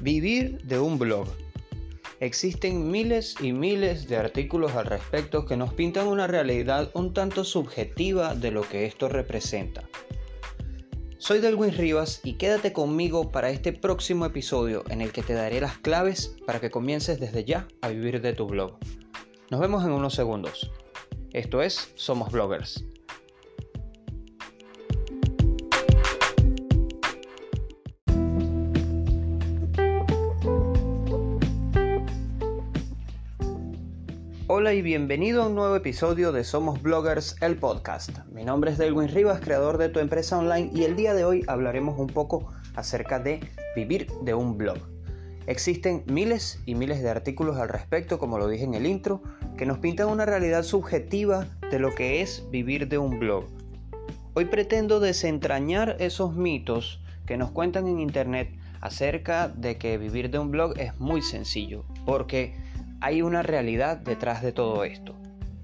Vivir de un blog. Existen miles y miles de artículos al respecto que nos pintan una realidad un tanto subjetiva de lo que esto representa. Soy Delwin Rivas y quédate conmigo para este próximo episodio en el que te daré las claves para que comiences desde ya a vivir de tu blog. Nos vemos en unos segundos. Esto es Somos Bloggers. Hola y bienvenido a un nuevo episodio de Somos Bloggers, el podcast. Mi nombre es Delwin Rivas, creador de tu empresa online y el día de hoy hablaremos un poco acerca de vivir de un blog. Existen miles y miles de artículos al respecto, como lo dije en el intro, que nos pintan una realidad subjetiva de lo que es vivir de un blog. Hoy pretendo desentrañar esos mitos que nos cuentan en internet acerca de que vivir de un blog es muy sencillo, porque hay una realidad detrás de todo esto.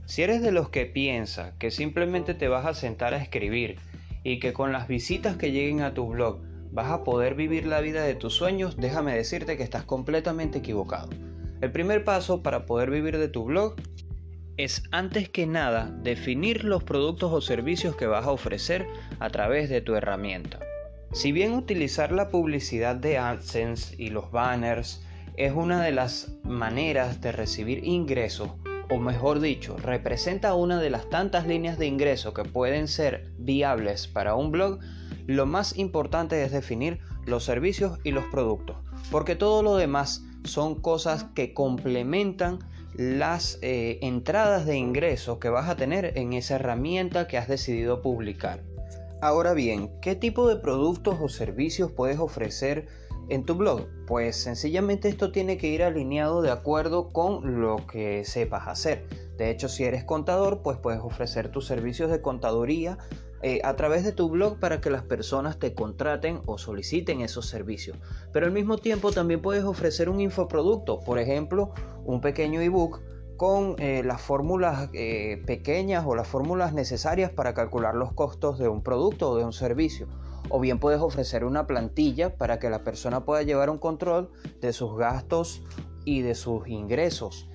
Si eres de los que piensa que simplemente te vas a sentar a escribir y que con las visitas que lleguen a tu blog vas a poder vivir la vida de tus sueños, déjame decirte que estás completamente equivocado. El primer paso para poder vivir de tu blog es antes que nada definir los productos o servicios que vas a ofrecer a través de tu herramienta. Si bien utilizar la publicidad de AdSense y los banners es una de las maneras de recibir ingresos, o mejor dicho, representa una de las tantas líneas de ingreso que pueden ser viables para un blog, lo más importante es definir los servicios y los productos, porque todo lo demás son cosas que complementan las eh, entradas de ingresos que vas a tener en esa herramienta que has decidido publicar. Ahora bien, ¿qué tipo de productos o servicios puedes ofrecer en tu blog? Pues sencillamente esto tiene que ir alineado de acuerdo con lo que sepas hacer. De hecho, si eres contador, pues puedes ofrecer tus servicios de contaduría eh, a través de tu blog para que las personas te contraten o soliciten esos servicios. Pero al mismo tiempo también puedes ofrecer un infoproducto, por ejemplo, un pequeño ebook con eh, las fórmulas eh, pequeñas o las fórmulas necesarias para calcular los costos de un producto o de un servicio o bien puedes ofrecer una plantilla para que la persona pueda llevar un control de sus gastos y de sus ingresos.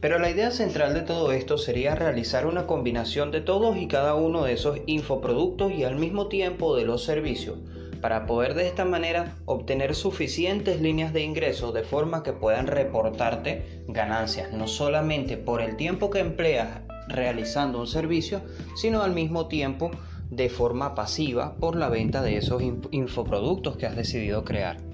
Pero la idea central de todo esto sería realizar una combinación de todos y cada uno de esos infoproductos y al mismo tiempo de los servicios, para poder de esta manera obtener suficientes líneas de ingresos de forma que puedan reportarte ganancias, no solamente por el tiempo que empleas realizando un servicio, sino al mismo tiempo de forma pasiva por la venta de esos infoproductos que has decidido crear.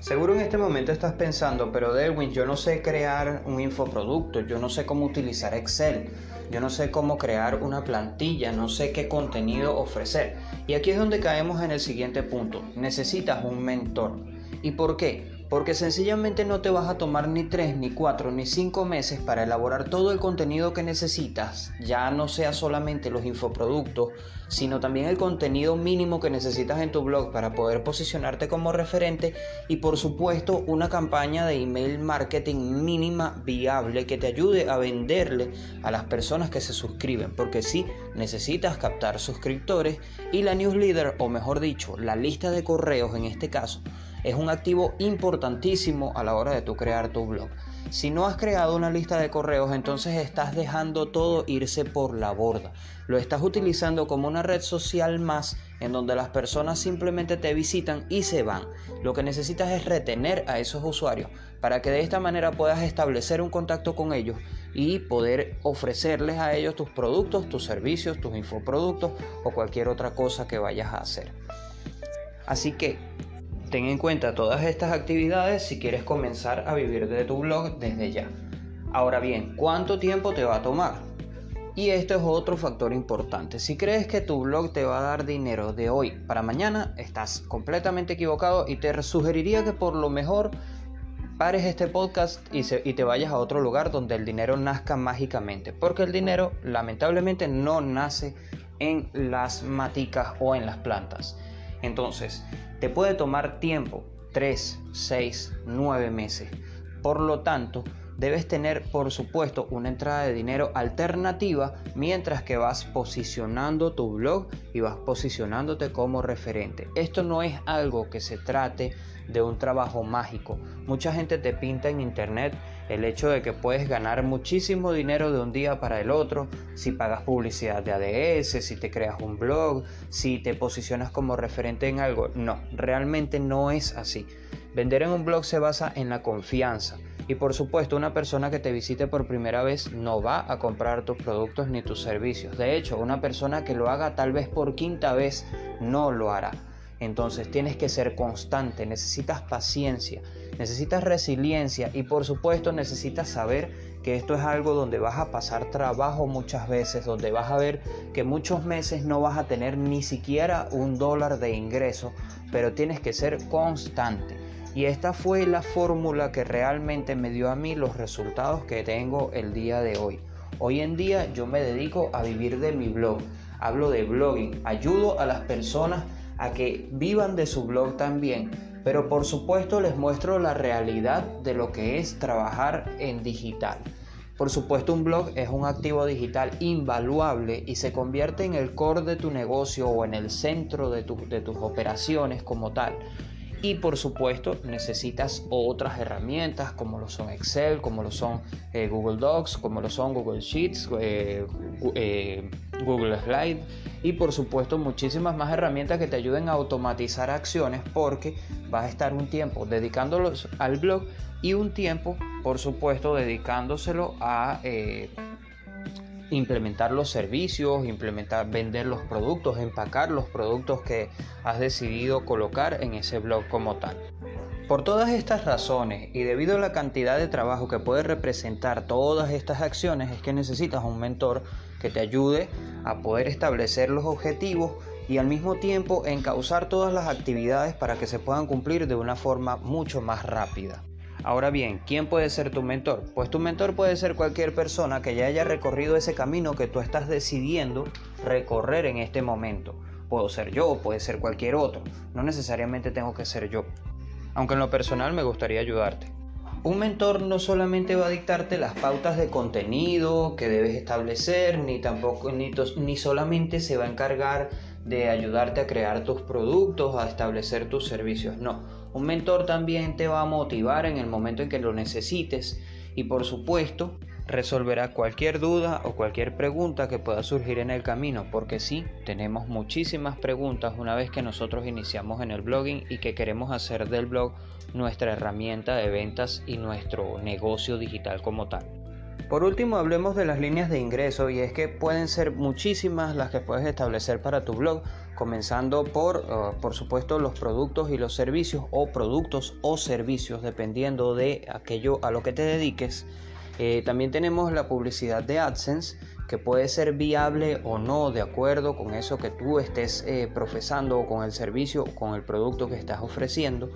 Seguro en este momento estás pensando, pero Derwin, yo no sé crear un infoproducto, yo no sé cómo utilizar Excel, yo no sé cómo crear una plantilla, no sé qué contenido ofrecer. Y aquí es donde caemos en el siguiente punto. Necesitas un mentor. ¿Y por qué? Porque sencillamente no te vas a tomar ni 3, ni 4, ni 5 meses para elaborar todo el contenido que necesitas, ya no sea solamente los infoproductos, sino también el contenido mínimo que necesitas en tu blog para poder posicionarte como referente y por supuesto una campaña de email marketing mínima viable que te ayude a venderle a las personas que se suscriben, porque si necesitas captar suscriptores y la newsletter o mejor dicho, la lista de correos en este caso, es un activo importantísimo a la hora de tu crear tu blog. Si no has creado una lista de correos, entonces estás dejando todo irse por la borda. Lo estás utilizando como una red social más en donde las personas simplemente te visitan y se van. Lo que necesitas es retener a esos usuarios para que de esta manera puedas establecer un contacto con ellos y poder ofrecerles a ellos tus productos, tus servicios, tus infoproductos o cualquier otra cosa que vayas a hacer. Así que Ten en cuenta todas estas actividades si quieres comenzar a vivir de tu blog desde ya. Ahora bien, ¿cuánto tiempo te va a tomar? Y esto es otro factor importante. Si crees que tu blog te va a dar dinero de hoy para mañana, estás completamente equivocado y te sugeriría que por lo mejor pares este podcast y, y, te vayas a otro lugar donde el dinero nazca mágicamente. Porque el dinero lamentablemente no nace en las maticas o en las plantas. Entonces, te puede tomar tiempo, 3, 6, 9 meses. Por lo tanto, debes tener por supuesto una entrada de dinero alternativa mientras que vas posicionando tu blog y vas posicionándote como referente. Esto no es algo que se trate de un trabajo mágico. Mucha gente te pinta en internet el hecho de que puedes ganar muchísimo dinero de un día para el otro si pagas publicidad de ADS, si te creas un blog, si te posicionas como referente en algo. No, realmente no es así. Vender en un blog se basa en la confianza. Y por supuesto, una persona que te visite por primera vez no va a comprar tus productos ni tus servicios. De hecho, una persona que lo haga tal vez por quinta vez no lo hará. Entonces tienes que ser constante, necesitas paciencia, necesitas resiliencia y por supuesto necesitas saber que esto es algo donde vas a pasar trabajo muchas veces, donde vas a ver que muchos meses no vas a tener ni siquiera un dólar de ingreso, pero tienes que ser constante. Y esta fue la fórmula que realmente me dio a mí los resultados que tengo el día de hoy. Hoy en día yo me dedico a vivir de mi blog. Hablo de blogging, ayudo a las personas a que vivan de su blog también, pero por supuesto les muestro la realidad de lo que es trabajar en digital. Por supuesto un blog es un activo digital invaluable y se convierte en el core de tu negocio o en el centro de, de tus operaciones como tal. Y por supuesto necesitas otras herramientas como lo son Excel, como lo son eh, Google Docs, como lo son Google Sheets, eh, eh, Google Slide. Y por supuesto muchísimas más herramientas que te ayuden a automatizar acciones porque vas a estar un tiempo dedicándolos al blog y un tiempo por supuesto dedicándoselo a implementar los servicios, implementar, vender los productos, empacar los productos que has decidido colocar en ese blog como tal. Por todas estas razones y debido a la cantidad de trabajo que puede representar todas estas acciones es que necesitas un mentor que te ayude a poder establecer los objetivos y al mismo tiempo encauzar todas las actividades para que se puedan cumplir de una forma mucho más rápida. Ahora bien, ¿quién puede ser tu mentor? Pues tu mentor puede ser cualquier persona que ya haya recorrido ese camino que tú estás decidiendo recorrer en este momento. Puedo ser yo, puede ser cualquier otro. No necesariamente tengo que ser yo. Aunque en lo personal me gustaría ayudarte. Un mentor no solamente va a dictarte las pautas de contenido que debes establecer, ni tampoco ni, ni solamente se va a encargar de ayudarte a crear tus productos, a establecer tus servicios. No, un mentor también te va a motivar en el momento en que lo necesites y por supuesto resolverá cualquier duda o cualquier pregunta que pueda surgir en el camino, porque sí, tenemos muchísimas preguntas una vez que nosotros iniciamos en el blogging y que queremos hacer del blog nuestra herramienta de ventas y nuestro negocio digital como tal. Por último, hablemos de las líneas de ingreso y es que pueden ser muchísimas las que puedes establecer para tu blog, comenzando por, uh, por supuesto, los productos y los servicios o productos o servicios, dependiendo de aquello a lo que te dediques. Eh, también tenemos la publicidad de AdSense, que puede ser viable o no de acuerdo con eso que tú estés eh, profesando o con el servicio o con el producto que estás ofreciendo.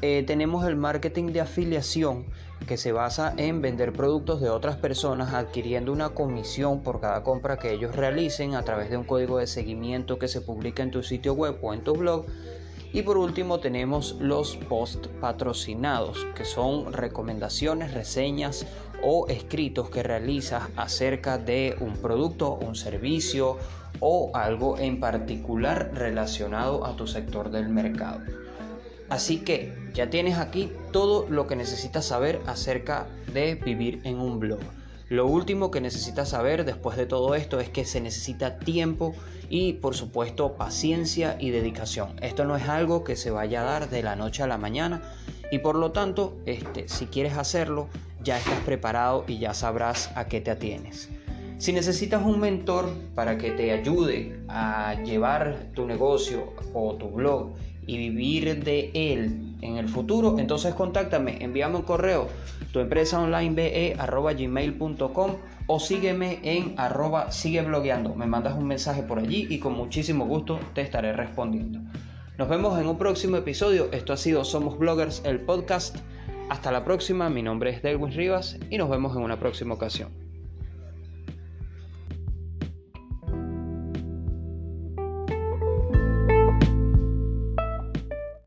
Eh, tenemos el marketing de afiliación que se basa en vender productos de otras personas adquiriendo una comisión por cada compra que ellos realicen a través de un código de seguimiento que se publica en tu sitio web o en tu blog. Y por último tenemos los post patrocinados, que son recomendaciones, reseñas o escritos que realizas acerca de un producto, un servicio o algo en particular relacionado a tu sector del mercado. Así que ya tienes aquí todo lo que necesitas saber acerca de vivir en un blog. Lo último que necesitas saber después de todo esto es que se necesita tiempo y por supuesto paciencia y dedicación. Esto no es algo que se vaya a dar de la noche a la mañana y por lo tanto, este, si quieres hacerlo, ya estás preparado y ya sabrás a qué te atienes. Si necesitas un mentor para que te ayude a llevar tu negocio o tu blog y vivir de él en el futuro, entonces contáctame, envíame un correo, tu empresa online gmail.com o sígueme en arroba sigue blogueando. Me mandas un mensaje por allí y con muchísimo gusto te estaré respondiendo. Nos vemos en un próximo episodio. Esto ha sido Somos Bloggers, el podcast. Hasta la próxima, mi nombre es Delwin Rivas y nos vemos en una próxima ocasión.